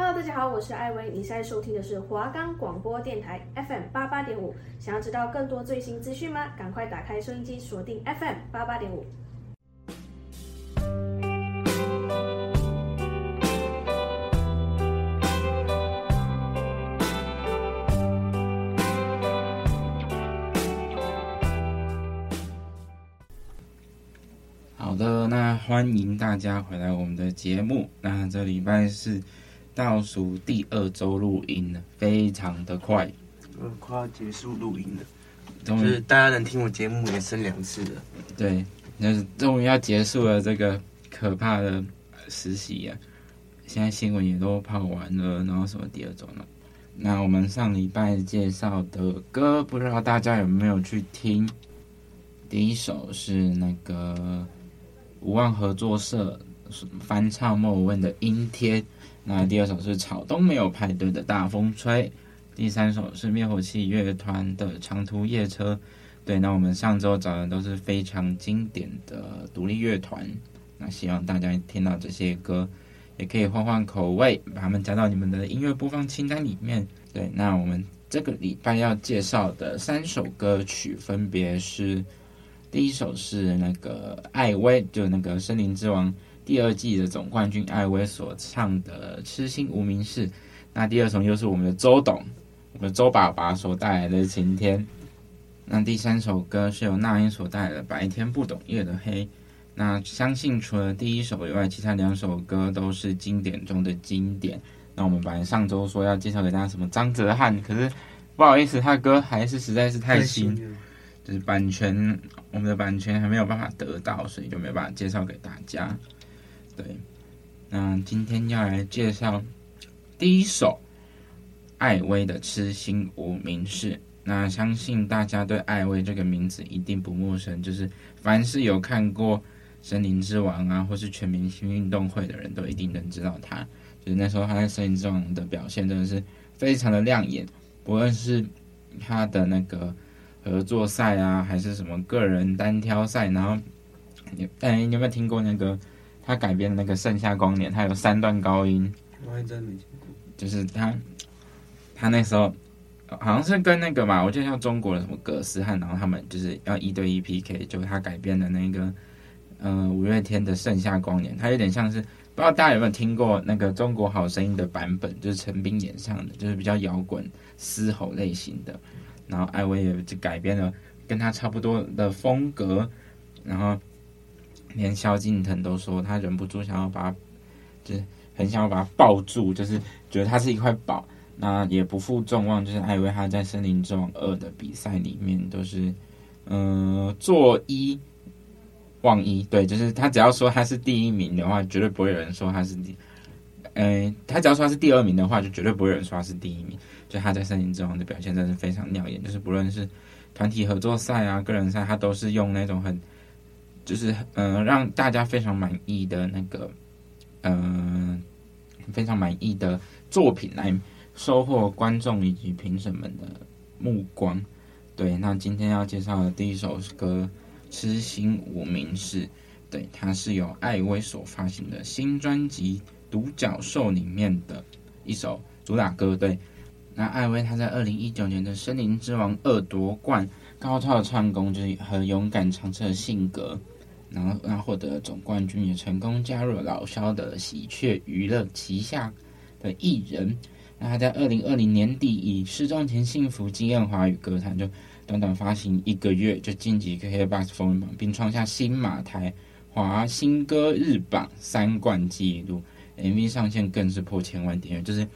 Hello，大家好，我是艾薇，你现在收听的是华冈广播电台 FM 八八点五。想要知道更多最新资讯吗？赶快打开收音机，锁定 FM 八八点五。好的，那欢迎大家回来我们的节目。那这礼拜是。倒数第二周录音了，非常的快，嗯，快要结束录音了，就是大家能听我节目也剩两次了，对，就是终于要结束了这个可怕的实习啊！现在新闻也都跑完了，然后什么第二周呢？那我们上礼拜介绍的歌，不知道大家有没有去听？第一首是那个无望合作社翻唱莫文蔚的《阴天》。那第二首是草东没有派对的大风吹，第三首是灭火器乐团的长途夜车。对，那我们上周找的都是非常经典的独立乐团，那希望大家听到这些歌，也可以换换口味，把它们加到你们的音乐播放清单里面。对，那我们这个礼拜要介绍的三首歌曲分别是，第一首是那个艾薇，就那个森林之王。第二季的总冠军艾薇所唱的《痴心无名氏》，那第二首又是我们的周董，我们周爸爸所带来的《晴天》，那第三首歌是由那英所带来的《白天不懂夜的黑》。那相信除了第一首以外，其他两首歌都是经典中的经典。那我们本来上周说要介绍给大家什么张哲瀚，可是不好意思，他的歌还是实在是太新，就是版权我们的版权还没有办法得到，所以就没有办法介绍给大家。对，那今天要来介绍第一首艾薇的《痴心无名氏》。那相信大家对艾薇这个名字一定不陌生，就是凡是有看过《森林之王》啊，或是全明星运动会的人都一定能知道他。就是那时候他在《森林之王》的表现真的是非常的亮眼，不论是他的那个合作赛啊，还是什么个人单挑赛，然后你哎，你有没有听过那个？他改编的那个《盛夏光年》，他有三段高音，我还真没听过。就是他，他那时候好像是跟那个嘛，我记得像中国的什么葛斯汉，然后他们就是要一对一 PK，就是他改编的那个，呃，五月天的《盛夏光年》，他有点像是不知道大家有没有听过那个《中国好声音》的版本，就是陈冰演唱的，就是比较摇滚嘶吼类型的，然后艾薇也就改编了跟他差不多的风格，然后。连萧敬腾都说他忍不住想要把他，就是很想要把他抱住，就是觉得他是一块宝。那也不负众望，就是艾薇他在《森林之王二》的比赛里面都是，嗯、呃，坐一望一。对，就是他只要说他是第一名的话，绝对不会有人说他是第，嗯、呃，他只要说他是第二名的话，就绝对不会有人说他是第一名。就他在《森林之王》的表现真的是非常亮眼，就是不论是团体合作赛啊、个人赛，他都是用那种很。就是嗯、呃，让大家非常满意的那个，嗯、呃，非常满意的作品来收获观众以及评审们的目光。对，那今天要介绍的第一首歌《痴心无名氏》，对，它是由艾薇所发行的新专辑《独角兽》里面的一首主打歌。对，那艾薇她在二零一九年的《森林之王二》夺冠，高超的唱功就是和勇敢尝试的性格。然后，然后获得总冠军，也成功加入了老萧的喜鹊娱乐旗下的艺人。那他在二零二零年底以《失踪前幸福》惊艳华语歌坛，就短短发行一个月就晋级 KKBOX 风云榜，并创下新马台华新歌日榜三冠纪录。MV 上线更是破千万点阅，就是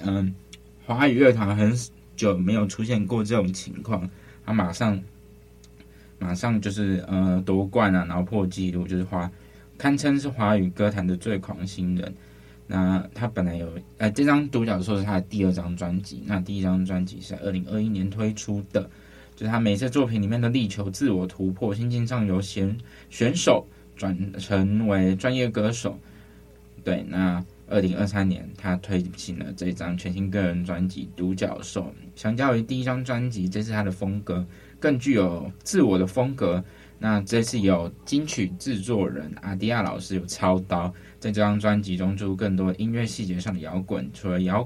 嗯，华语乐团很久没有出现过这种情况，他马上。马上就是呃夺冠啊，然后破纪录，就是华堪称是华语歌坛的最狂新人。那他本来有呃这张独角兽是他的第二张专辑，那第一张专辑是二零二一年推出的，就是他每次作品里面的力求自我突破，心境上由选选手转成为专业歌手。对，那二零二三年他推行了这张全新个人专辑《独角兽》，相较于第一张专辑，这是他的风格。更具有自我的风格，那这次有金曲制作人阿迪亚老师有操刀，在这张专辑中注入更多音乐细节上的摇滚，除了摇，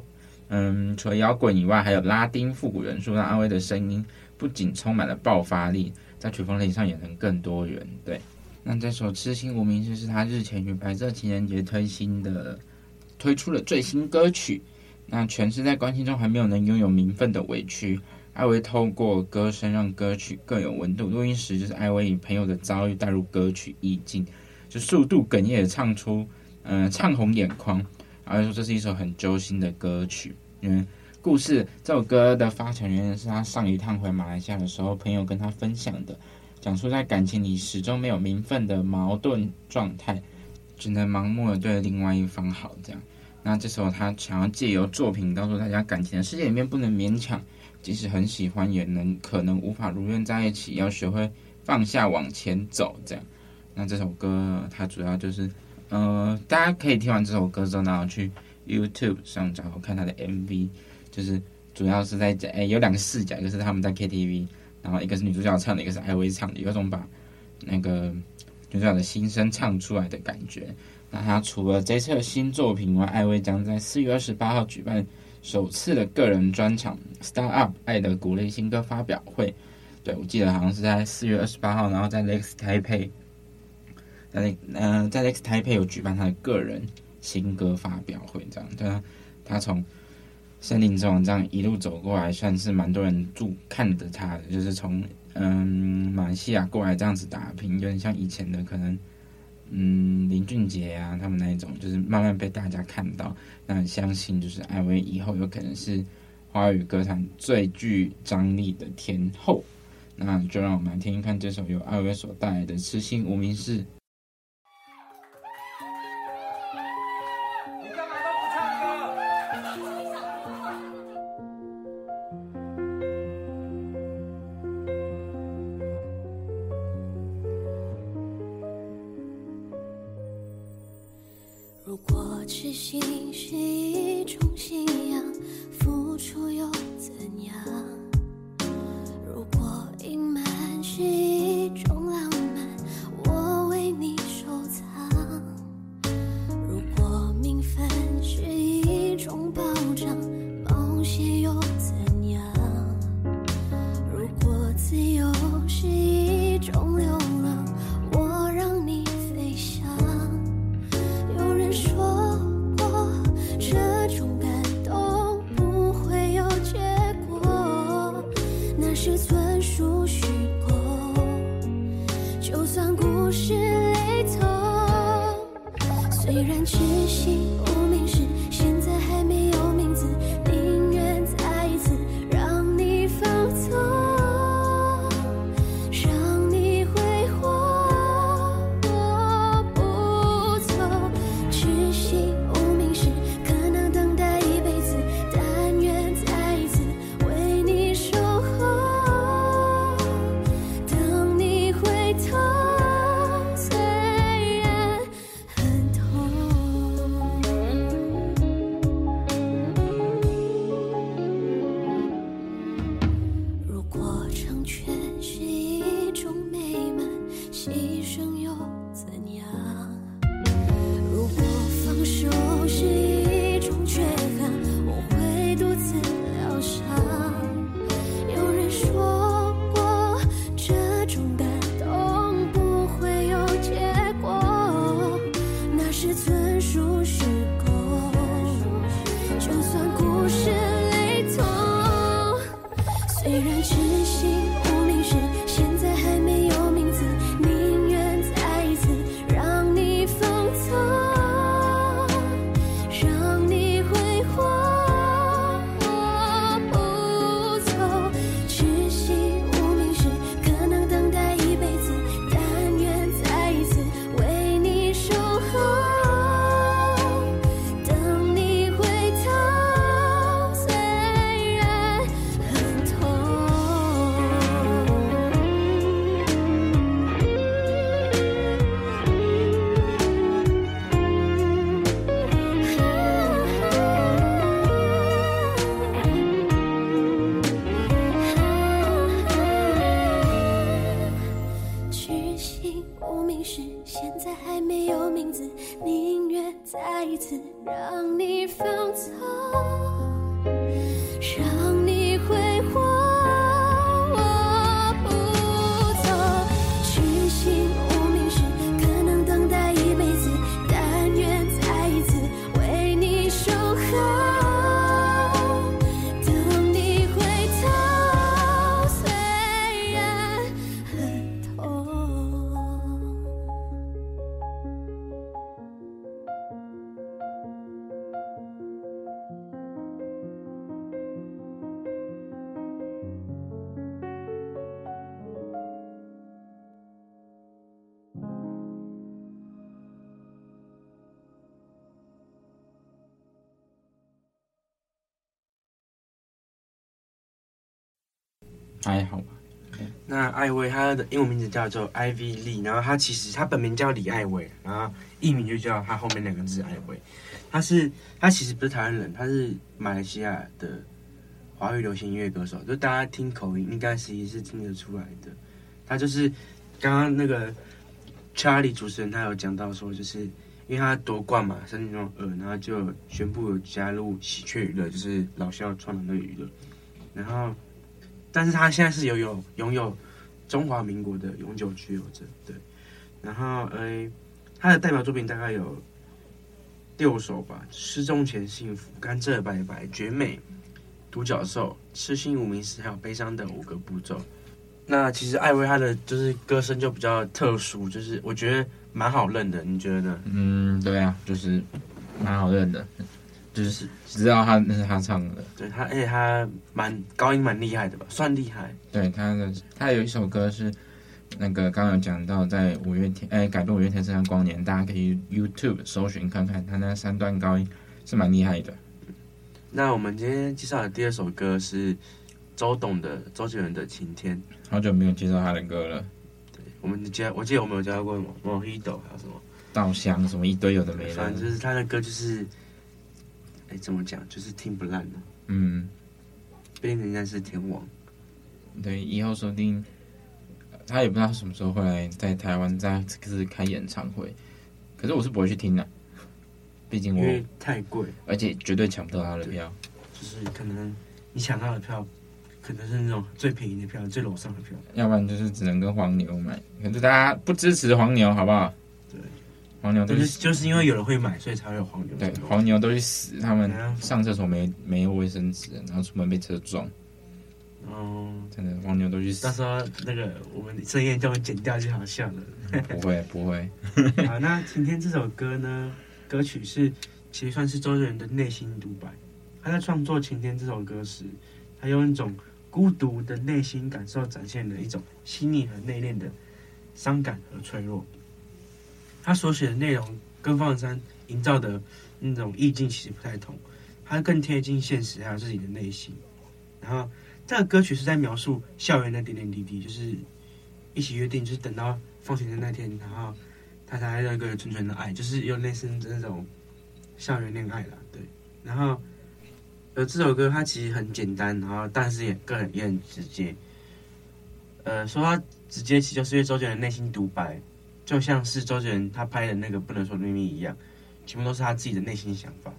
嗯，除了摇滚以外，还有拉丁复古元素，让阿威的声音不仅充满了爆发力，在曲风类型上也能更多元。对，那这首《痴心无名就》是他日前于白色情人节推新的推出了最新歌曲，那全是在关系中还没有能拥有名分的委屈。艾薇透过歌声让歌曲更有温度。录音时就是艾薇以朋友的遭遇带入歌曲意境，就速度哽咽的唱出，嗯、唱红眼眶。艾薇说这是一首很揪心的歌曲，因为故事这首歌的发展原因是他上一趟回马来西亚的时候，朋友跟他分享的，讲述在感情里始终没有名分的矛盾状态，只能盲目的对另外一方好这样。那这时候他想要借由作品告诉大家，感情的世界里面不能勉强。即使很喜欢，也能可能无法如愿在一起，要学会放下，往前走。这样，那这首歌它主要就是，呃，大家可以听完这首歌之后，然后去 YouTube 上找看它的 MV，就是主要是在讲，哎，有两个视角，一个是他们在 KTV，然后一个是女主角唱的，一个是艾薇唱的，有种把那个女主角的心声唱出来的感觉。那他除了这次的新作品外，艾薇将在四月二十八号举办。首次的个人专场《，Star Up 爱的鼓励新歌发表会》，对，我记得好像是在四月二十八号，然后在 Lex Taipei，在那嗯、在 Lex Taipei 有举办他的个人新歌发表会，这样对啊，他从森林之王这样一路走过来，算是蛮多人注看着他的，就是从嗯马来西亚过来这样子打拼，有点像以前的可能。嗯，林俊杰啊，他们那一种就是慢慢被大家看到，那相信就是艾薇以后有可能是华语歌坛最具张力的天后，那就让我们来听听看这首由艾薇所带来的《痴心无名氏》。还好吧。那艾薇她的英文名字叫做 Ivy Lee，然后她其实她本名叫李艾薇，然后艺名就叫她后面两个字艾薇。她是她其实不是台湾人，她是马来西亚的华语流行音乐歌手，就大家听口音应该是也是听得出来的。她就是刚刚那个 Charlie 主持人他有讲到说，就是因为她夺冠嘛，身体那种呃，然后就宣布加入喜鹊娱乐，就是老萧创的那个娱乐，然后。但是他现在是有有拥有中华民国的永久居留证，对。然后，呃，他的代表作品大概有六首吧，《失踪前幸福》、《甘蔗拜拜》、《绝美》、《独角兽》、《痴心无名氏》还有《悲伤的五个步骤》。那其实艾薇她的就是歌声就比较特殊，就是我觉得蛮好认的，你觉得呢？嗯，对啊，就是蛮好认的。就是知道他那是他唱的，对他，而且他蛮高音蛮厉害的吧，算厉害。对他的，他有一首歌是那个刚刚有讲到，在五月天哎改变五月天这张光年，大家可以 YouTube 搜寻看看他那三段高音是蛮厉害的。那我们今天介绍的第二首歌是周董的周杰伦的《晴天》，好久没有介绍他的歌了。对，我们介我记得我们有介绍过什么《Mojito》还有什么《稻香》什么一堆有的没的，反正就是他的歌就是。哎，怎么讲？就是听不烂的。嗯，毕竟人家是天王。对，以后说不定他也不知道什么时候会来在台湾再次开演唱会。可是我是不会去听的，毕竟我因为太贵，而且绝对抢不到他的票。就是可能你抢到的票，可能是那种最便宜的票，最楼上的票。要不然就是只能跟黄牛买。可是大家不支持黄牛，好不好？黄牛都是就是因为有人会买，所以才会有黄牛。对，黄牛都去死，他们上厕所没没有卫生纸，然后出门被车撞。哦，真的，黄牛都去死。到时候那个我们声音就会剪掉就好笑了。不会 不会。好，那晴天这首歌呢，歌曲是其实算是周杰伦的内心独白。他在创作晴天这首歌时，他用一种孤独的内心感受，展现了一种细腻和内敛的伤感和脆弱。他所写的内容跟方文山营造的那种意境其实不太同，他更贴近现实，还有自己的内心。然后这个歌曲是在描述校园的点点滴滴，就是一起约定，就是等到放学的那天，然后他才有一个纯纯的爱，就是有类似那种校园恋爱啦。对，然后呃这首歌它其实很简单，然后但是也更也很直接。呃，说它直接，其实就是因为周杰伦内心独白。就像是周杰伦他拍的那个《不能说的秘密》一样，全部都是他自己的内心想法，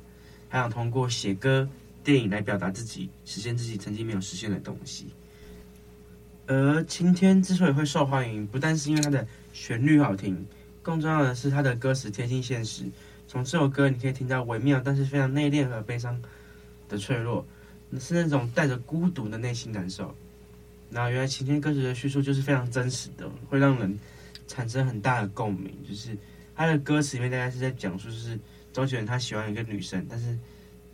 他想通过写歌、电影来表达自己，实现自己曾经没有实现的东西。而《晴天》之所以会受欢迎，不但是因为它的旋律好听，更重要的是它的歌词贴近现实。从这首歌你可以听到微妙但是非常内敛和悲伤的脆弱，是那种带着孤独的内心感受。然后原来《晴天》歌词的叙述就是非常真实的，会让人。产生很大的共鸣，就是他的歌词里面大概是在讲述，就是周杰伦他喜欢一个女生，但是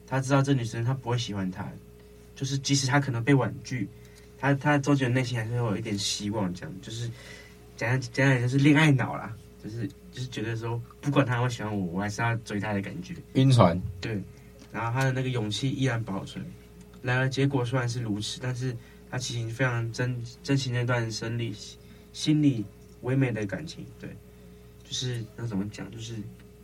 他知道这女生他不会喜欢他，就是即使他可能被婉拒，他他周杰伦内心还是会有一点希望，这样就是讲讲讲就是恋爱脑啦，就是就是觉得说不管他会喜欢我，我还是要追他的感觉。晕船。对，然后他的那个勇气依然保存，然而结果虽然是如此，但是他其实非常珍珍惜那段生理心里。唯美的感情，对，就是那怎么讲，就是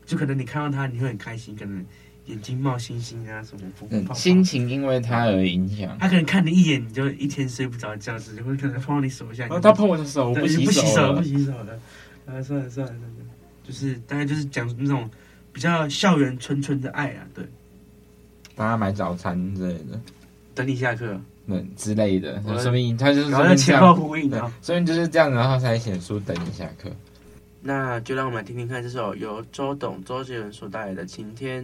就可能你看到他，你会很开心，可能眼睛冒星星啊，什么泡泡泡心情因为他而影响。他可能看你一眼，你就一天睡不着觉，是会可能碰到你手下。哦，他碰我的手，不洗手，不洗手的。啊，算了算了算了，就是大概就是讲那种比较校园纯纯的爱啊，对。帮他买早餐之类的，等你下课，对之类的，说明他就是然后前后呼应的，所以就是这样，然后才写书等你下课。那就让我们来听听看这首由周董周杰伦所带来的《晴天》。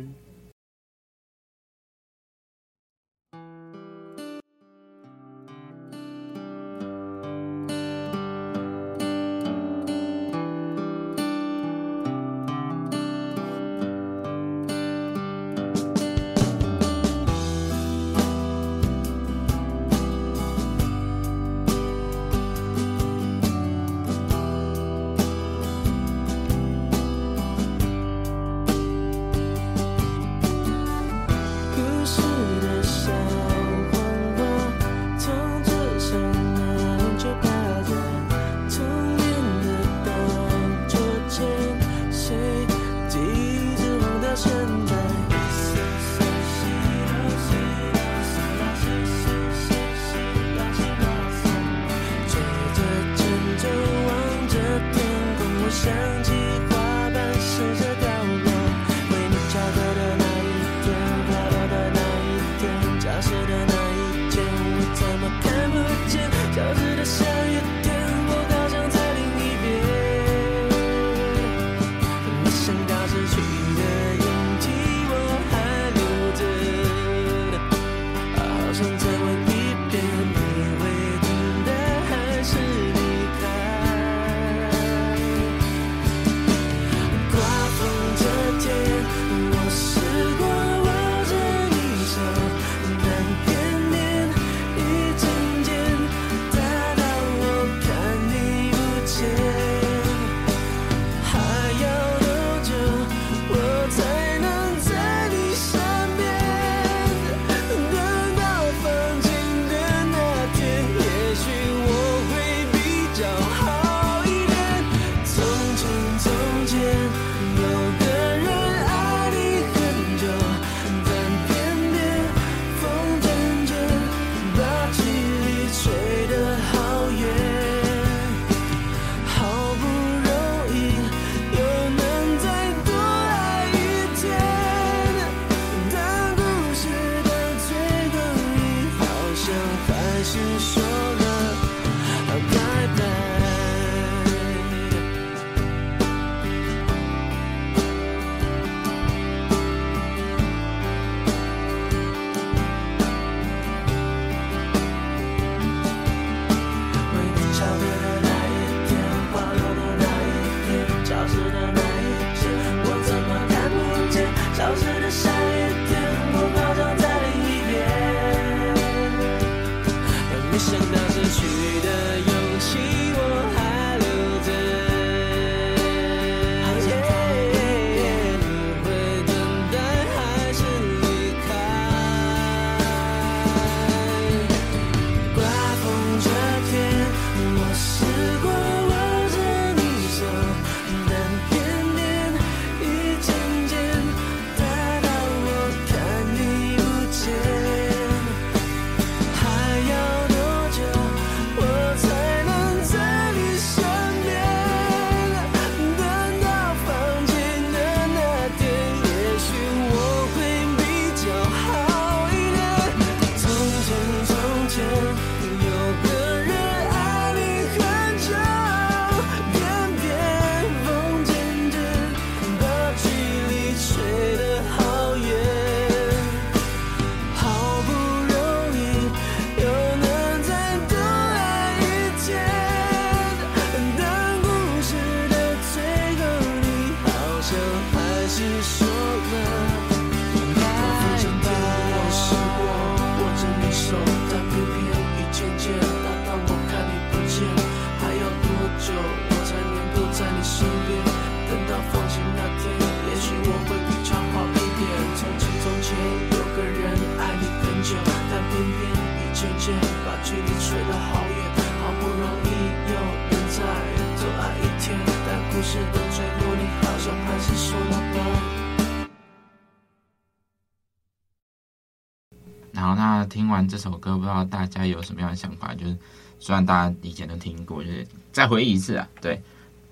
然后那听完这首歌，不知道大家有什么样的想法？就是虽然大家以前都听过，就是再回忆一次啊。对，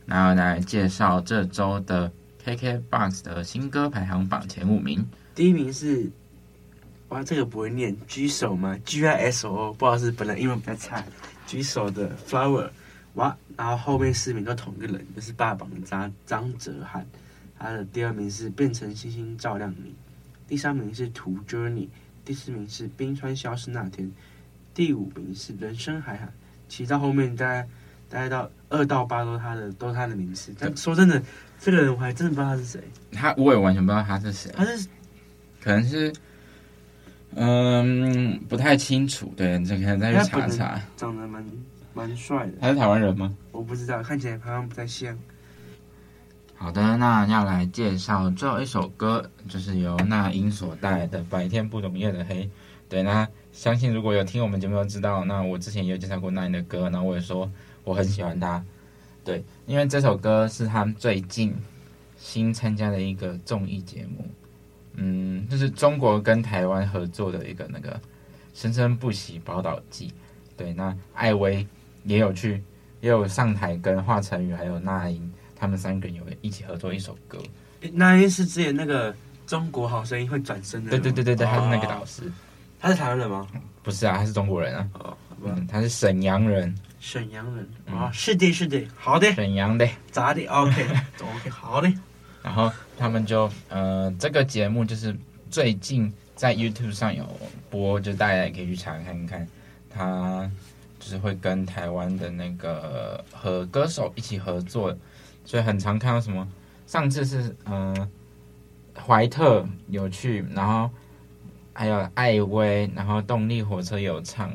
然后来介绍这周的 KKBOX 的新歌排行榜前五名。第一名是，哇，这个不会念，G 手吗？G I S O，不知道是本来英文比较差，G 手的 Flower，哇，然后后面四名都同一个人，就是霸榜的张张哲瀚。他的第二名是变成星星照亮你，第三名是图 Journey，第四名是冰川消失那天，第五名是人生海海。其实到后面大概大概到二到八都是他的都是他的名字。但说真的，这个人我还真的不知道他是谁。他我也完全不知道他是谁。他是可能是嗯不太清楚。对，这可能再去查查。长得蛮蛮帅的。他是台湾人吗？我不知道，看起来好像不太像。好的，那要来介绍最后一首歌，就是由那英所带来的《白天不懂夜的黑》。对，那相信如果有听我们节目都知道，那我之前也有介绍过那英的歌，然后我也说我很喜欢他。对，因为这首歌是他最近新参加的一个综艺节目，嗯，就是中国跟台湾合作的一个那个《生生不息宝岛季》。对，那艾薇也有去，也有上台跟华晨宇还有那英。他们三个人有一起合作一首歌，那英是之前那个《中国好声音》会转身的，对对对对对，他是那个导师。他是台湾人吗？不是啊，他是中国人啊。哦，嗯，他是沈阳人。沈阳人啊，是的，是的，好的。沈阳的，咋的？OK，OK，好的。然后他们就呃，这个节目就是最近在 YouTube 上有播，就大家也可以去查看看。他就是会跟台湾的那个和歌手一起合作。所以很常看到什么，上次是嗯、呃，怀特有去，然后还有艾薇，然后动力火车有唱，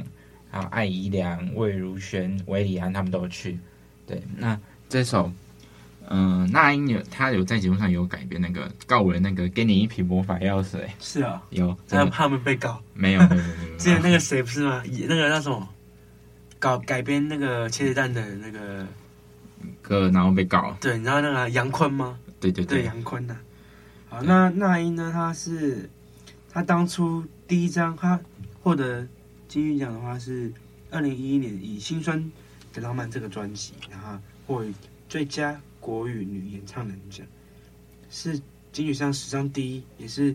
还有艾怡良、魏如萱、韦礼安他们都有去。对，那这首嗯、呃，那英有他有在节目上有改编那个告人那个给你一瓶魔法药水。是啊，有，他怕他们被告。没有，没有，没有。之前那个谁不是吗？那个那什么，搞改编那个切子蛋的那个。歌，然后被告。对，你知道那个杨坤吗？对对对，杨坤呐。好，那那英呢？她是她当初第一张她获得金曲奖的话是二零一一年以《心酸的浪漫》这个专辑，然后获最佳国语女演唱人奖，是金曲上史上第一，也是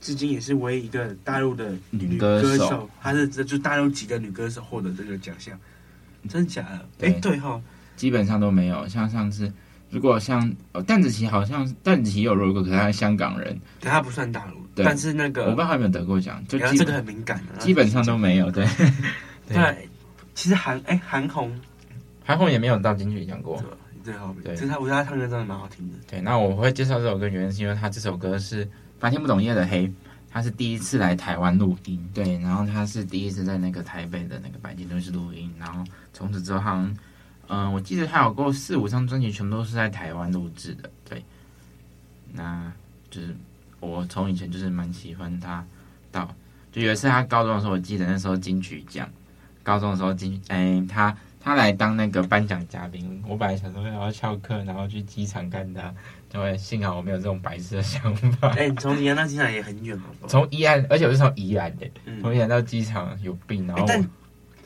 至今也是唯一一个大陆的女歌手，她是这就大陆籍的女歌手获得这个奖项，真的假的？哎，对哈。基本上都没有，像上次，如果像呃，邓紫棋好像邓紫棋有入过，可是她是香港人，但她不算大陆。但是那个我不知道她有没有得过奖，就这个很敏感的，基本上都没有。对，对，其实韩哎韩红，韩红也没有到金曲奖过。对，其实他我觉得他唱歌真的蛮好听的。对，那我会介绍这首歌，原因是因为他这首歌是白天不懂夜的黑，他是第一次来台湾录音，对，然后他是第一次在那个台北的那个百金顿录音，然后从此之后好像。嗯，我记得他有过四五张专辑，全部都是在台湾录制的。对，那就是我从以前就是蛮喜欢他，到就有一次他高中的时候，我记得那时候金曲奖，高中的时候金，哎，他他来当那个颁奖嘉宾，我本来想说要翘课，然后去机场看他，就会幸好我没有这种白痴的想法。哎、欸，从宜兰到机场也很远嘛？从宜兰，而且我是从宜兰的，从宜兰到机场有病，然后。欸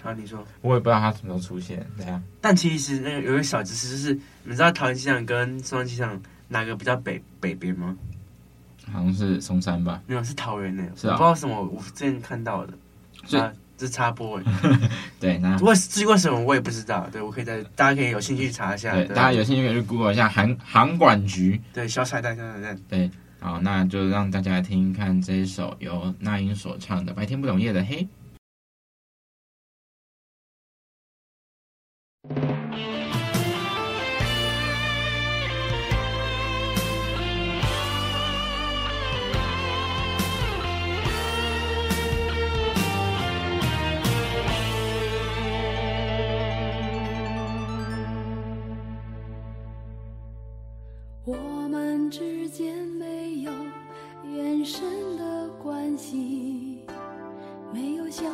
啊，你说，我也不知道他什么时候出现，对呀。但其实那个有一个小知识，就是你知道桃园机场跟松山机场哪个比较北北边吗？好像是松山吧。没有，是桃园的。是啊。我不知道什么，我之前看到的。是啊这插播。对，那为至于为什么我也不知道。对，我可以在大家可以有兴趣查一下。对，大家有兴趣可以去 Google 一下航航管局。对，小彩蛋，小彩蛋。对，好，那就让大家来听听看这一首由那英所唱的《白天不懂夜的黑》。我们之间没有延伸的关系没有相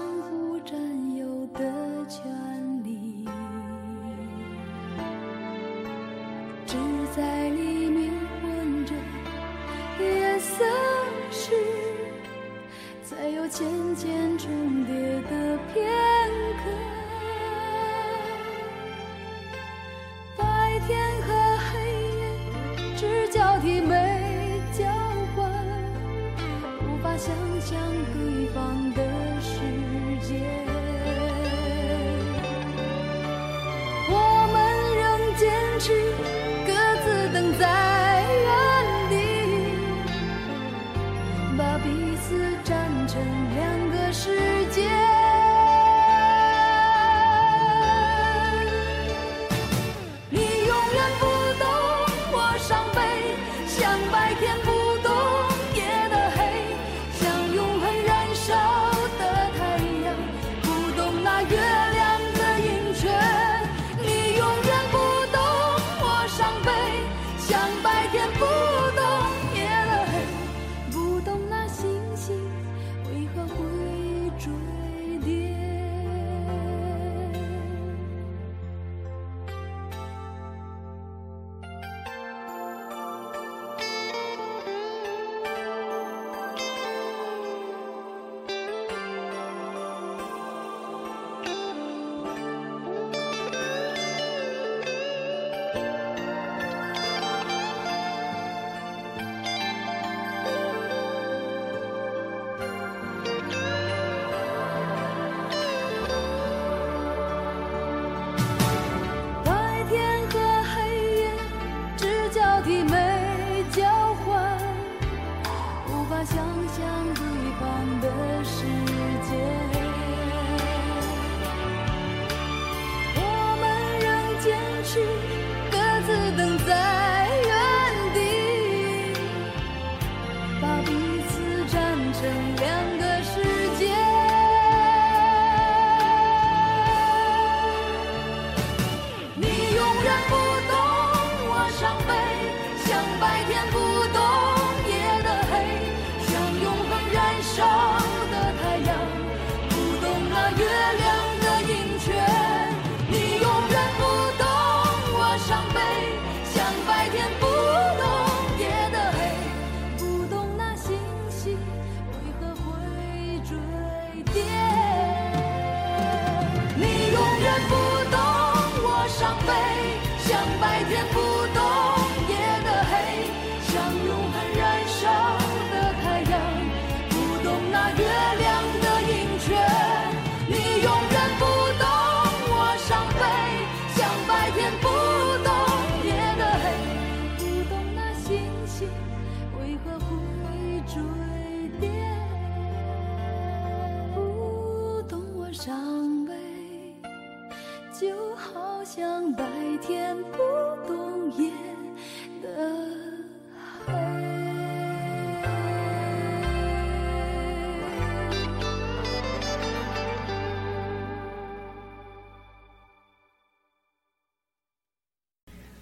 白天不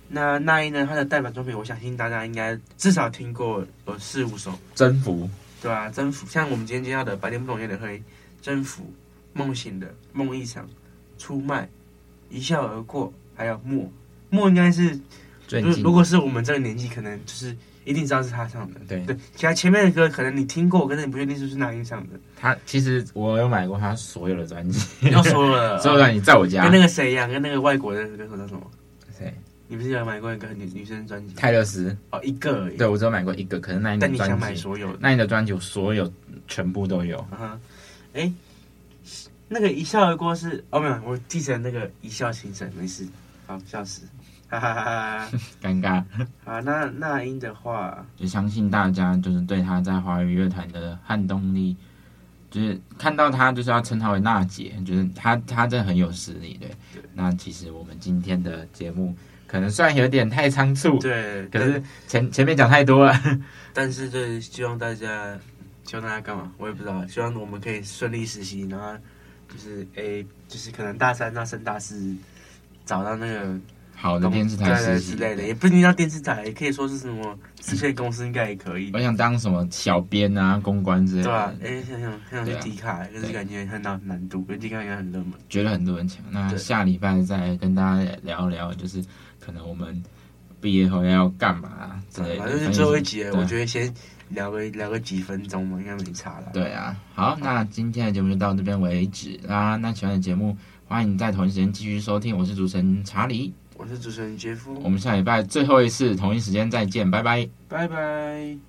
那那英呢？她的代表作品，我相信大家应该至少听过有四五首，征服，对吧、啊？征服，像我们今天介绍的《白天不懂夜的黑》，征服，梦醒的梦一场，出卖，一笑而过，还有默默，应该是，如如果是我们这个年纪，可能就是一定知道是他唱的。对对，其他前面的歌可能你听过，可是你不确定是不是那英唱的。他其实我有买过他所有的专辑，要说了，所有专辑在我家，跟那个谁一样，跟那个外国的歌手叫什么？谁？你不是有买过一个女女生专辑？泰勒斯哦，一个而已。对，我只有买过一个，可是那一的专辑，但你想买所有？那你的专辑我所有全部都有。啊哈，哎，那个一笑而过是哦没有，我记成那个一笑倾城，没事，好笑死，哈哈哈哈，尴尬。好，那那英的话，就相信大家就是对她在华语乐坛的撼动力，就是看到她就是要称她为娜姐，就是她她真的很有实力，对。对那其实我们今天的节目。可能算有点太仓促，对，可是前前面讲太多了，但是就是希望大家，希望大家干嘛？我也不知道，希望我们可以顺利实习，然后就是诶，就是可能大三到升大四找到那个好的电视台实习之类的，也不一定要电视台，也可以说是什么制片公司，应该也可以。我想当什么小编啊、公关之类的，对啊，哎，想想想去迪卡，可是感觉很难难度，因为迪卡应该很热门，觉得很多人抢。那下礼拜再跟大家聊聊，就是。可能我们毕业后要干嘛之类的，反正是最后一集了，我觉得先聊个聊个几分钟嘛，应该没差了。对啊，好，那今天的节目就到这边为止啦。那喜欢的节目，欢迎在同一时间继续收听。我是主持人查理，我是主持人杰夫，我们下礼拜最后一次同一时间再见，拜拜，拜拜。